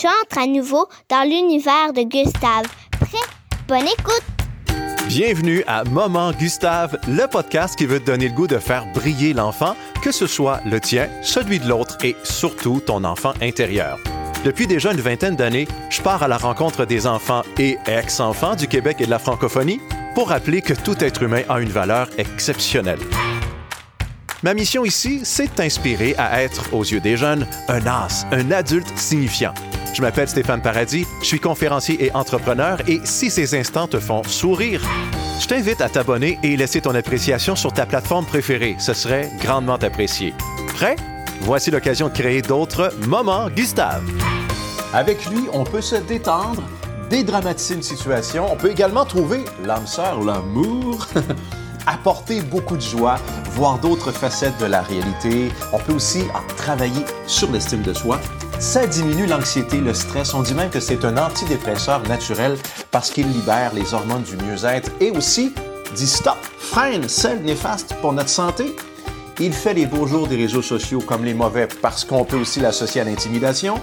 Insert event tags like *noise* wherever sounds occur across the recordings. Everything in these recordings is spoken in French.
tu entres à nouveau dans l'univers de Gustave. Prêt? Bonne écoute! Bienvenue à Moment Gustave, le podcast qui veut te donner le goût de faire briller l'enfant, que ce soit le tien, celui de l'autre et surtout ton enfant intérieur. Depuis déjà une vingtaine d'années, je pars à la rencontre des enfants et ex-enfants du Québec et de la francophonie pour rappeler que tout être humain a une valeur exceptionnelle. Ma mission ici, c'est de t'inspirer à être, aux yeux des jeunes, un as, un adulte signifiant. Je m'appelle Stéphane Paradis, je suis conférencier et entrepreneur et si ces instants te font sourire, je t'invite à t'abonner et laisser ton appréciation sur ta plateforme préférée. Ce serait grandement apprécié. Prêt? Voici l'occasion de créer d'autres moments Gustave. Avec lui, on peut se détendre, dédramatiser une situation. On peut également trouver l'âme sœur, l'amour. *laughs* apporter beaucoup de joie, voir d'autres facettes de la réalité. On peut aussi travailler sur l'estime de soi. Ça diminue l'anxiété, le stress. On dit même que c'est un antidépresseur naturel parce qu'il libère les hormones du mieux-être et aussi dit stop, freine celles néfastes pour notre santé. Il fait les beaux jours des réseaux sociaux comme les mauvais parce qu'on peut aussi l'associer à l'intimidation.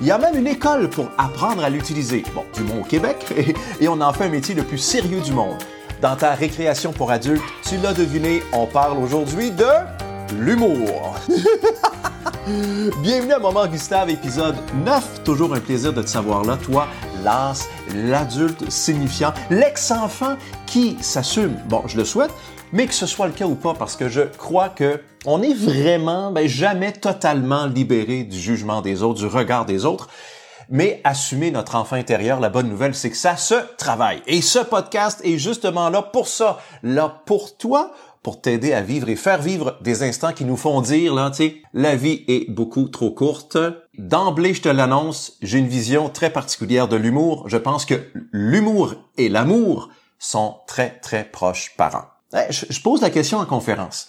Il y a même une école pour apprendre à l'utiliser. Bon, du monde au Québec, *laughs* et on en fait un métier le plus sérieux du monde dans ta récréation pour adultes. Tu l'as deviné, on parle aujourd'hui de l'humour. *laughs* Bienvenue à Moment Gustave, épisode 9. Toujours un plaisir de te savoir là, toi, l'as, l'adulte signifiant, l'ex-enfant qui s'assume. Bon, je le souhaite, mais que ce soit le cas ou pas, parce que je crois que on est vraiment, ben, jamais totalement libéré du jugement des autres, du regard des autres mais assumer notre enfant intérieur, la bonne nouvelle, c'est que ça se travaille. Et ce podcast est justement là pour ça, là pour toi, pour t'aider à vivre et faire vivre des instants qui nous font dire, là, tu sais, la vie est beaucoup trop courte. D'emblée, je te l'annonce, j'ai une vision très particulière de l'humour. Je pense que l'humour et l'amour sont très, très proches parents. Eh, je pose la question en conférence.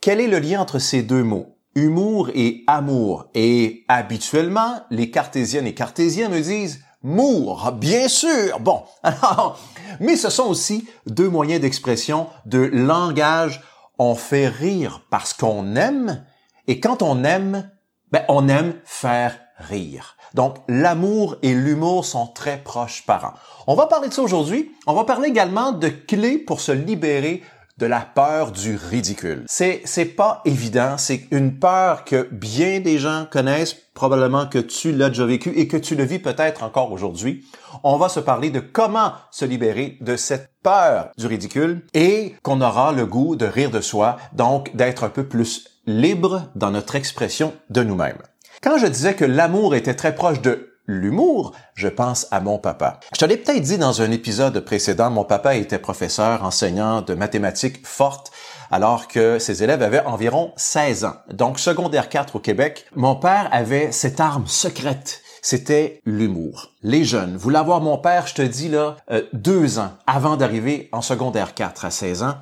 Quel est le lien entre ces deux mots? humour et amour. Et habituellement, les cartésiennes et cartésiens me disent mour, bien sûr. Bon, *laughs* mais ce sont aussi deux moyens d'expression, de langage. On fait rire parce qu'on aime, et quand on aime, ben, on aime faire rire. Donc, l'amour et l'humour sont très proches parents. On va parler de ça aujourd'hui. On va parler également de clés pour se libérer de la peur du ridicule. C'est c'est pas évident, c'est une peur que bien des gens connaissent, probablement que tu l'as déjà vécu et que tu le vis peut-être encore aujourd'hui. On va se parler de comment se libérer de cette peur du ridicule et qu'on aura le goût de rire de soi, donc d'être un peu plus libre dans notre expression de nous-mêmes. Quand je disais que l'amour était très proche de l'humour, je pense à mon papa. Je te l'ai peut-être dit dans un épisode précédent, mon papa était professeur, enseignant de mathématiques fortes, alors que ses élèves avaient environ 16 ans. Donc secondaire 4 au Québec, mon père avait cette arme secrète c'était l'humour. Les jeunes, vous l'avoir mon père, je te dis là, euh, deux ans avant d'arriver en secondaire 4 à 16 ans,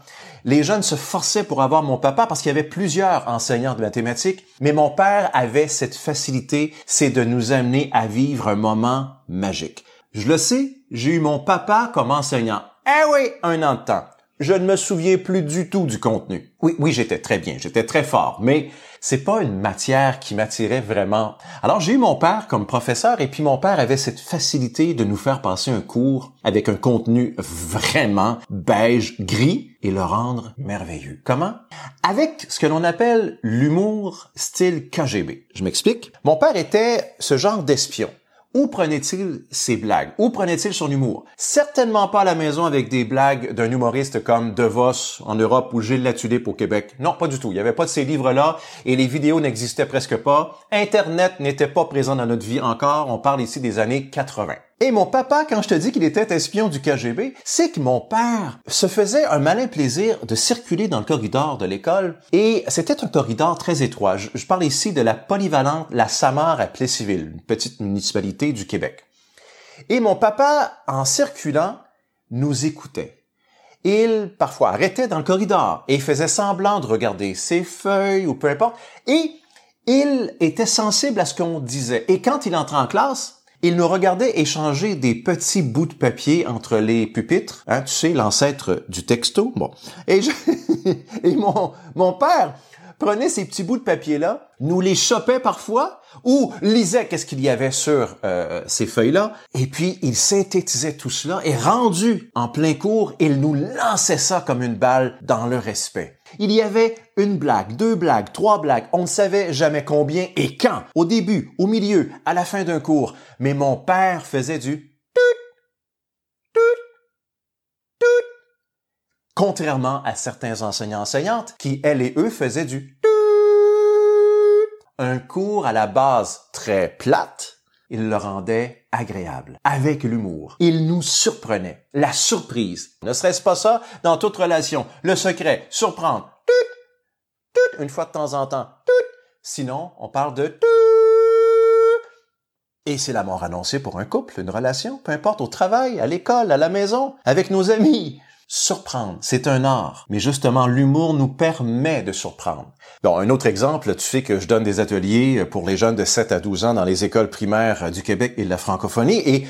les jeunes se forçaient pour avoir mon papa parce qu'il y avait plusieurs enseignants de mathématiques, mais mon père avait cette facilité, c'est de nous amener à vivre un moment magique. Je le sais, j'ai eu mon papa comme enseignant. Eh oui, un an de temps. Je ne me souviens plus du tout du contenu. Oui, oui, j'étais très bien, j'étais très fort, mais c'est pas une matière qui m'attirait vraiment. Alors j'ai eu mon père comme professeur et puis mon père avait cette facilité de nous faire passer un cours avec un contenu vraiment beige, gris et le rendre merveilleux. Comment? Avec ce que l'on appelle l'humour style KGB. Je m'explique. Mon père était ce genre d'espion. Où prenait-il ses blagues? Où prenait-il son humour? Certainement pas à la maison avec des blagues d'un humoriste comme De Vos en Europe ou Gilles Latulippe au Québec. Non, pas du tout. Il n'y avait pas de ces livres-là et les vidéos n'existaient presque pas. Internet n'était pas présent dans notre vie encore. On parle ici des années 80. Et mon papa, quand je te dis qu'il était espion du KGB, c'est que mon père se faisait un malin plaisir de circuler dans le corridor de l'école et c'était un corridor très étroit. Je, parle ici de la polyvalente La Samar à Plessisville, une petite municipalité du Québec. Et mon papa, en circulant, nous écoutait. Il, parfois, arrêtait dans le corridor et faisait semblant de regarder ses feuilles ou peu importe. Et il était sensible à ce qu'on disait. Et quand il entrait en classe, il nous regardait échanger des petits bouts de papier entre les pupitres, hein, tu sais, l'ancêtre du texto. Bon. Et, je, *laughs* et mon, mon père prenait ces petits bouts de papier-là, nous les chopait parfois, ou lisait qu'est-ce qu'il y avait sur euh, ces feuilles-là, et puis il synthétisait tout cela, et rendu en plein cours, il nous lançait ça comme une balle dans le respect. Il y avait une blague, deux blagues, trois blagues, on ne savait jamais combien et quand, au début, au milieu, à la fin d'un cours, mais mon père faisait du contrairement à certains enseignants-enseignantes qui, elles et eux, faisaient du un cours à la base très plate, il le rendait agréable, avec l'humour. Il nous surprenait. La surprise. Ne serait-ce pas ça? Dans toute relation? Le secret, surprendre. une fois de temps en temps. Sinon, on parle de et c'est la mort annoncée pour un couple, une relation, peu importe, au travail, à l'école, à la maison, avec nos amis surprendre. C'est un art. Mais justement, l'humour nous permet de surprendre. Bon, un autre exemple, tu sais que je donne des ateliers pour les jeunes de 7 à 12 ans dans les écoles primaires du Québec et de la francophonie et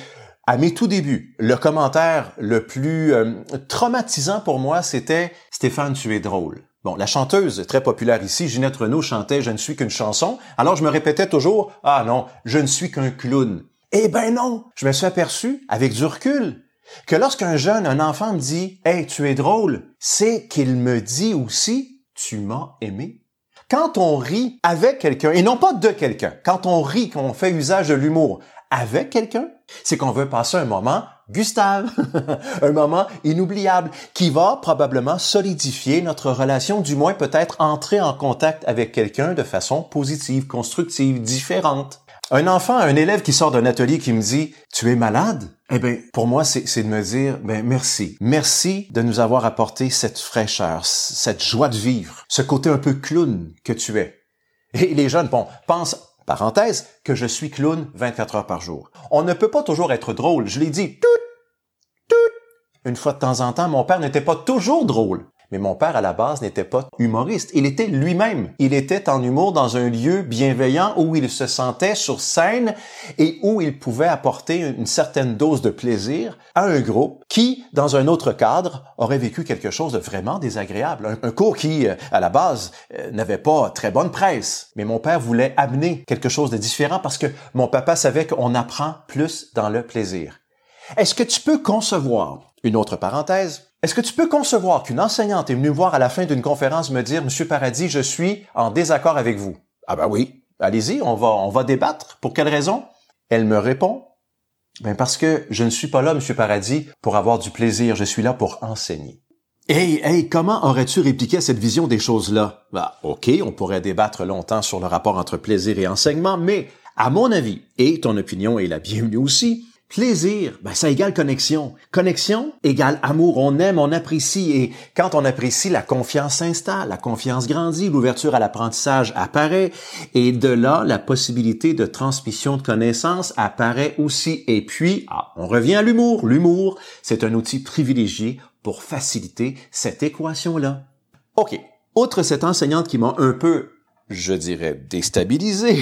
à mes tout débuts, le commentaire le plus euh, traumatisant pour moi, c'était Stéphane, tu es drôle. Bon, la chanteuse très populaire ici, Ginette Renault, chantait Je ne suis qu'une chanson. Alors je me répétais toujours Ah non, je ne suis qu'un clown. Eh ben non, je me suis aperçu, avec du recul, que lorsqu'un jeune, un enfant me dit Hey, tu es drôle, c'est qu'il me dit aussi Tu m'as aimé. Quand on rit avec quelqu'un, et non pas de quelqu'un, quand on rit, qu'on fait usage de l'humour avec quelqu'un, c'est qu'on veut passer un moment Gustave, *laughs* un moment inoubliable qui va probablement solidifier notre relation, du moins peut-être entrer en contact avec quelqu'un de façon positive, constructive, différente. Un enfant, un élève qui sort d'un atelier qui me dit tu es malade, eh bien, pour moi, c'est de me dire, ben merci, merci de nous avoir apporté cette fraîcheur, cette joie de vivre, ce côté un peu clown que tu es. Et les jeunes, bon, pensent, parenthèse, que je suis clown 24 heures par jour. On ne peut pas toujours être drôle. Je l'ai dit, tout, tout. Une fois de temps en temps, mon père n'était pas toujours drôle. Mais mon père, à la base, n'était pas humoriste. Il était lui-même. Il était en humour dans un lieu bienveillant où il se sentait sur scène et où il pouvait apporter une certaine dose de plaisir à un groupe qui, dans un autre cadre, aurait vécu quelque chose de vraiment désagréable. Un, cours qui, euh, à la base, euh, n'avait pas très bonne presse. Mais mon père voulait amener quelque chose de différent parce que mon papa savait qu'on apprend plus dans le plaisir. Est-ce que tu peux concevoir, une autre parenthèse, est-ce que tu peux concevoir qu'une enseignante est venue voir à la fin d'une conférence me dire, Monsieur Paradis, je suis en désaccord avec vous? Ah ben oui. Allez-y, on va, on va débattre. Pour quelle raison? Elle me répond, ben parce que je ne suis pas là, Monsieur Paradis, pour avoir du plaisir. Je suis là pour enseigner. Hey, hey, comment aurais-tu répliqué cette vision des choses-là? Bah, ok, on pourrait débattre longtemps sur le rapport entre plaisir et enseignement, mais à mon avis, et ton opinion est la bienvenue aussi, Plaisir, ben ça égale connexion. Connexion égale amour. On aime, on apprécie. Et quand on apprécie, la confiance s'installe, la confiance grandit, l'ouverture à l'apprentissage apparaît. Et de là, la possibilité de transmission de connaissances apparaît aussi. Et puis, ah, on revient à l'humour. L'humour, c'est un outil privilégié pour faciliter cette équation-là. OK. Outre cette enseignante qui m'a un peu, je dirais, déstabilisé,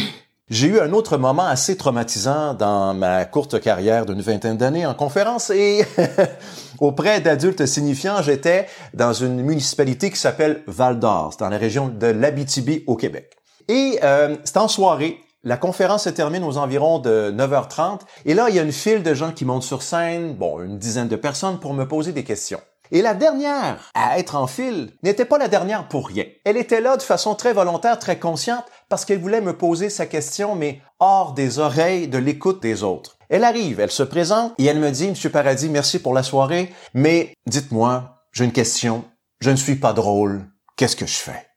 j'ai eu un autre moment assez traumatisant dans ma courte carrière d'une vingtaine d'années en conférence et *laughs* auprès d'adultes signifiants, j'étais dans une municipalité qui s'appelle Val d'Or, dans la région de l'Abitibi au Québec. Et euh, c'est en soirée, la conférence se termine aux environs de 9h30 et là, il y a une file de gens qui montent sur scène, bon, une dizaine de personnes pour me poser des questions. Et la dernière à être en file n'était pas la dernière pour rien. Elle était là de façon très volontaire, très consciente, parce qu'elle voulait me poser sa question, mais hors des oreilles de l'écoute des autres. Elle arrive, elle se présente et elle me dit, Monsieur Paradis, merci pour la soirée, mais dites-moi, j'ai une question. Je ne suis pas drôle. Qu'est-ce que je fais?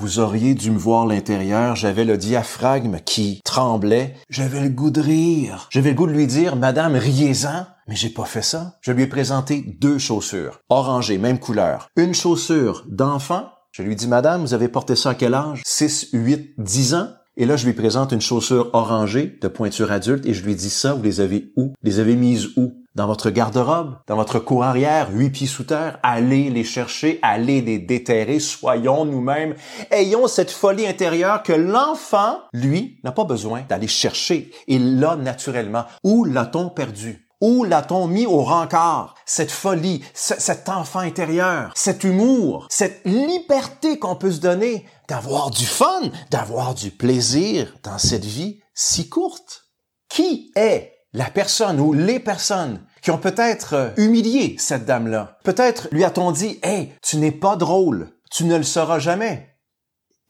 Vous auriez dû me voir l'intérieur, j'avais le diaphragme qui tremblait, j'avais le goût de rire, j'avais le goût de lui dire, Madame, riez-en, mais j'ai pas fait ça. Je lui ai présenté deux chaussures, orangées, même couleur. Une chaussure d'enfant, je lui dis, Madame, vous avez porté ça à quel âge? 6, 8, 10 ans? Et là, je lui présente une chaussure orangée de pointure adulte et je lui dis ça, vous les avez où? Les avez mises où? Dans votre garde-robe, dans votre cour arrière, huit pieds sous terre, allez les chercher, allez les déterrer, soyons nous-mêmes, ayons cette folie intérieure que l'enfant, lui, n'a pas besoin d'aller chercher. Il l'a naturellement. Où l'a-t-on perdu? Où l'a-t-on mis au rencard? Cette folie, cet enfant intérieur, cet humour, cette liberté qu'on peut se donner d'avoir du fun, d'avoir du plaisir dans cette vie si courte? Qui est la personne ou les personnes qui ont peut-être euh, humilié cette dame-là? Peut-être lui a-t-on dit, Hey, tu n'es pas drôle, tu ne le seras jamais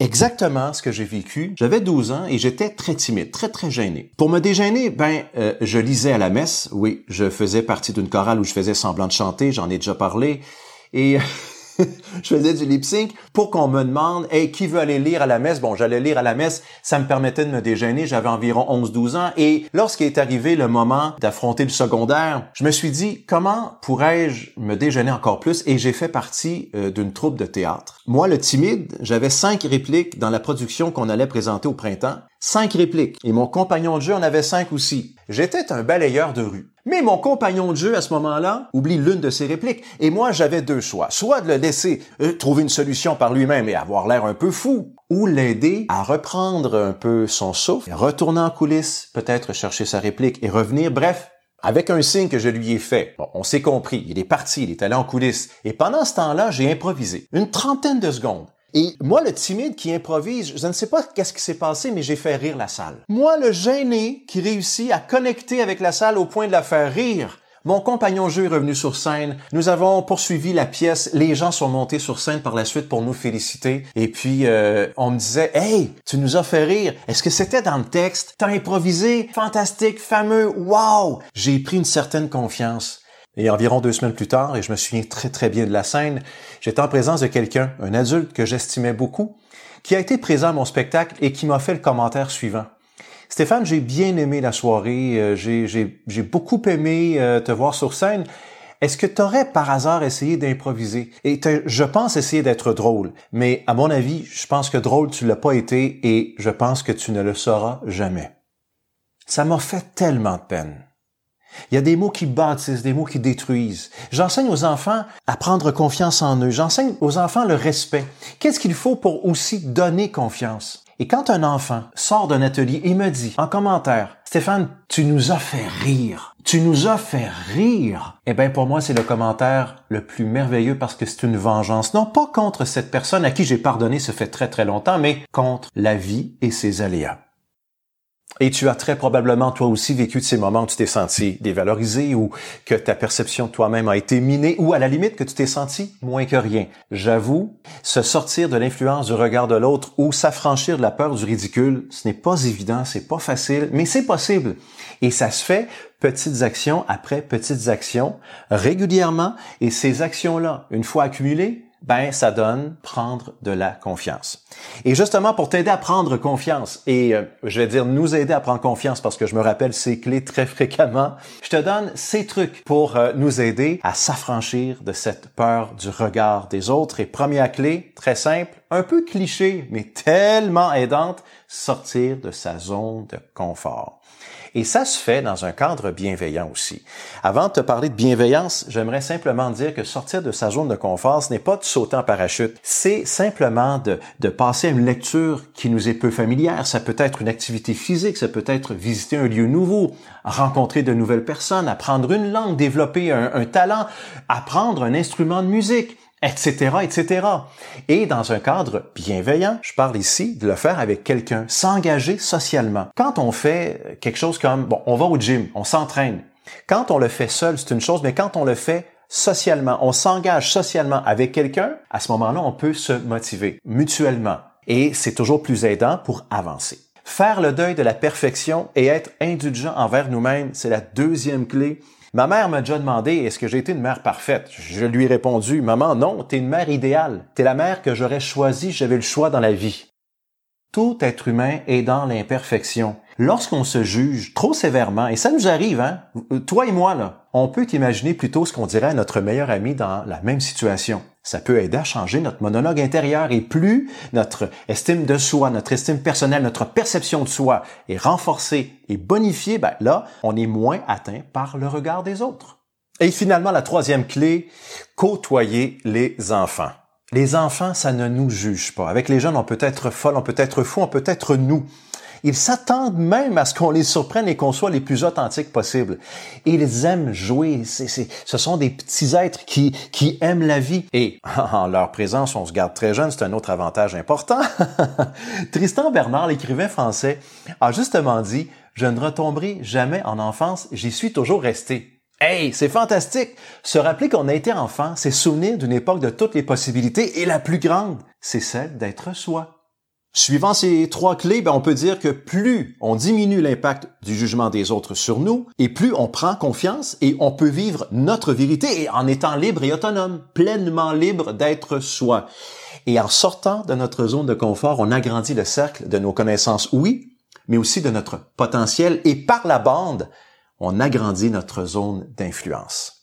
exactement ce que j'ai vécu. J'avais 12 ans et j'étais très timide, très très gêné. Pour me dégêner, ben euh, je lisais à la messe. Oui, je faisais partie d'une chorale où je faisais semblant de chanter, j'en ai déjà parlé et *laughs* *laughs* je faisais du lip sync pour qu'on me demande hey qui veut aller lire à la messe? Bon j'allais lire à la messe ça me permettait de me déjeuner j'avais environ 11-12 ans. Et lorsqu'il est arrivé le moment d'affronter le secondaire je me suis dit comment pourrais-je me déjeuner encore plus? Et j'ai fait partie euh, d'une troupe de théâtre. Moi le timide j'avais cinq répliques dans la production qu'on allait présenter au printemps cinq répliques et mon compagnon de jeu en avait cinq aussi j'étais un balayeur de rue mais mon compagnon de jeu, à ce moment-là, oublie l'une de ses répliques. Et moi, j'avais deux choix. Soit de le laisser euh, trouver une solution par lui-même et avoir l'air un peu fou, ou l'aider à reprendre un peu son souffle, retourner en coulisses, peut-être chercher sa réplique et revenir. Bref, avec un signe que je lui ai fait. Bon, on s'est compris. Il est parti, il est allé en coulisses. Et pendant ce temps-là, j'ai improvisé. Une trentaine de secondes. Et moi, le timide qui improvise, je ne sais pas qu'est-ce qui s'est passé, mais j'ai fait rire la salle. Moi, le gêné qui réussit à connecter avec la salle au point de la faire rire. Mon compagnon jeu est revenu sur scène. Nous avons poursuivi la pièce. Les gens sont montés sur scène par la suite pour nous féliciter. Et puis, euh, on me disait, Hey, tu nous as fait rire. Est-ce que c'était dans le texte? T'as improvisé? Fantastique, fameux, wow! J'ai pris une certaine confiance. Et environ deux semaines plus tard, et je me souviens très très bien de la scène, j'étais en présence de quelqu'un, un adulte que j'estimais beaucoup, qui a été présent à mon spectacle et qui m'a fait le commentaire suivant. Stéphane, j'ai bien aimé la soirée, euh, j'ai beaucoup aimé euh, te voir sur scène. Est-ce que tu aurais par hasard essayé d'improviser? Et je pense essayer d'être drôle, mais à mon avis, je pense que drôle, tu l'as pas été et je pense que tu ne le sauras jamais. Ça m'a fait tellement de peine. Il y a des mots qui bâtissent, des mots qui détruisent. J'enseigne aux enfants à prendre confiance en eux. J'enseigne aux enfants le respect. Qu'est-ce qu'il faut pour aussi donner confiance? Et quand un enfant sort d'un atelier et me dit en commentaire, Stéphane, tu nous as fait rire. Tu nous as fait rire. Eh bien, pour moi, c'est le commentaire le plus merveilleux parce que c'est une vengeance. Non pas contre cette personne à qui j'ai pardonné, ce fait très très longtemps, mais contre la vie et ses aléas. Et tu as très probablement toi aussi vécu de ces moments où tu t'es senti dévalorisé ou que ta perception de toi-même a été minée ou à la limite que tu t'es senti moins que rien. J'avoue, se sortir de l'influence du regard de l'autre ou s'affranchir de la peur du ridicule, ce n'est pas évident, c'est pas facile, mais c'est possible. Et ça se fait petites actions après petites actions régulièrement et ces actions-là, une fois accumulées, ben ça donne prendre de la confiance. Et justement pour t'aider à prendre confiance et euh, je vais dire nous aider à prendre confiance parce que je me rappelle ces clés très fréquemment, je te donne ces trucs pour euh, nous aider à s'affranchir de cette peur du regard des autres et première clé très simple, un peu cliché mais tellement aidante, sortir de sa zone de confort. Et ça se fait dans un cadre bienveillant aussi. Avant de te parler de bienveillance, j'aimerais simplement dire que sortir de sa zone de confort, ce n'est pas de sauter en parachute. C'est simplement de, de passer à une lecture qui nous est peu familière. Ça peut être une activité physique, ça peut être visiter un lieu nouveau, rencontrer de nouvelles personnes, apprendre une langue, développer un, un talent, apprendre un instrument de musique etc., etc. Et dans un cadre bienveillant, je parle ici de le faire avec quelqu'un, s'engager socialement. Quand on fait quelque chose comme, bon, on va au gym, on s'entraîne. Quand on le fait seul, c'est une chose, mais quand on le fait socialement, on s'engage socialement avec quelqu'un, à ce moment-là, on peut se motiver mutuellement. Et c'est toujours plus aidant pour avancer. Faire le deuil de la perfection et être indulgent envers nous-mêmes, c'est la deuxième clé Ma mère m'a déjà demandé est-ce que j'ai été une mère parfaite? Je lui ai répondu maman non, t'es une mère idéale. T'es la mère que j'aurais choisie, j'avais le choix dans la vie. Tout être humain est dans l'imperfection. Lorsqu'on se juge trop sévèrement, et ça nous arrive, hein, toi et moi là, on peut imaginer plutôt ce qu'on dirait à notre meilleur ami dans la même situation. Ça peut aider à changer notre monologue intérieur et plus notre estime de soi, notre estime personnelle, notre perception de soi est renforcée et bonifiée, ben là, on est moins atteint par le regard des autres. Et finalement, la troisième clé, côtoyer les enfants. Les enfants, ça ne nous juge pas. Avec les jeunes, on peut être folle, on peut être fou, on peut être nous. Ils s'attendent même à ce qu'on les surprenne et qu'on soit les plus authentiques possibles. Ils aiment jouer. ce sont des petits êtres qui, qui aiment la vie. Et *laughs* en leur présence, on se garde très jeune, c'est un autre avantage important. *laughs* Tristan Bernard, l'écrivain français, a justement dit, je ne retomberai jamais en enfance, j'y suis toujours resté. Hey, c'est fantastique! Se rappeler qu'on a été enfant, c'est souvenir d'une époque de toutes les possibilités et la plus grande, c'est celle d'être soi. Suivant ces trois clés, ben, on peut dire que plus on diminue l'impact du jugement des autres sur nous, et plus on prend confiance et on peut vivre notre vérité et en étant libre et autonome, pleinement libre d'être soi. Et en sortant de notre zone de confort, on agrandit le cercle de nos connaissances, oui, mais aussi de notre potentiel et par la bande, on agrandit notre zone d'influence.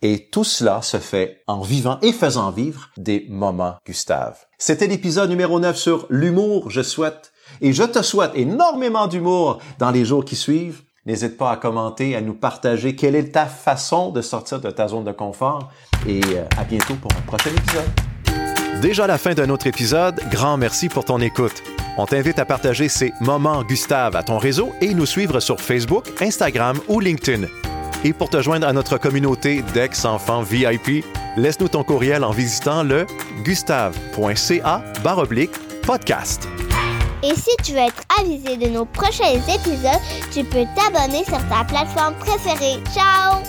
Et tout cela se fait en vivant et faisant vivre des moments Gustave. C'était l'épisode numéro 9 sur l'humour. Je souhaite et je te souhaite énormément d'humour dans les jours qui suivent. N'hésite pas à commenter, à nous partager quelle est ta façon de sortir de ta zone de confort et euh, à bientôt pour un prochain épisode. Déjà la fin d'un autre épisode, grand merci pour ton écoute. On t'invite à partager ces moments Gustave à ton réseau et nous suivre sur Facebook, Instagram ou LinkedIn. Et pour te joindre à notre communauté d'ex-enfants VIP, laisse-nous ton courriel en visitant le gustave.ca podcast. Et si tu veux être avisé de nos prochains épisodes, tu peux t'abonner sur ta plateforme préférée. Ciao!